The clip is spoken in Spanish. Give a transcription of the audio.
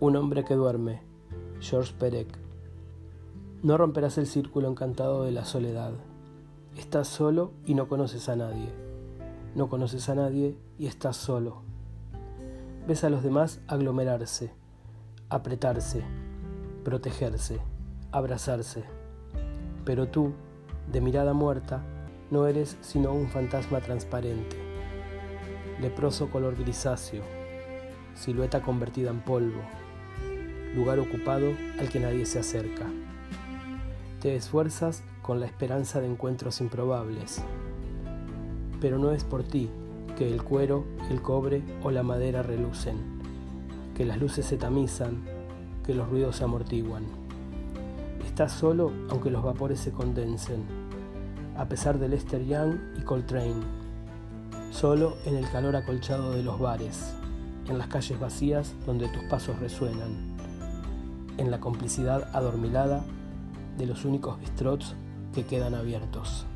Un hombre que duerme, George Perec. No romperás el círculo encantado de la soledad. Estás solo y no conoces a nadie. No conoces a nadie y estás solo. Ves a los demás aglomerarse, apretarse, protegerse, abrazarse. Pero tú, de mirada muerta, no eres sino un fantasma transparente, leproso color grisáceo, silueta convertida en polvo, lugar ocupado al que nadie se acerca. Te esfuerzas con la esperanza de encuentros improbables, pero no es por ti que el cuero, el cobre o la madera relucen, que las luces se tamizan, que los ruidos se amortiguan. Estás solo aunque los vapores se condensen, a pesar de Lester Young y Coltrane, solo en el calor acolchado de los bares, en las calles vacías donde tus pasos resuenan, en la complicidad adormilada de los únicos bistrots que quedan abiertos.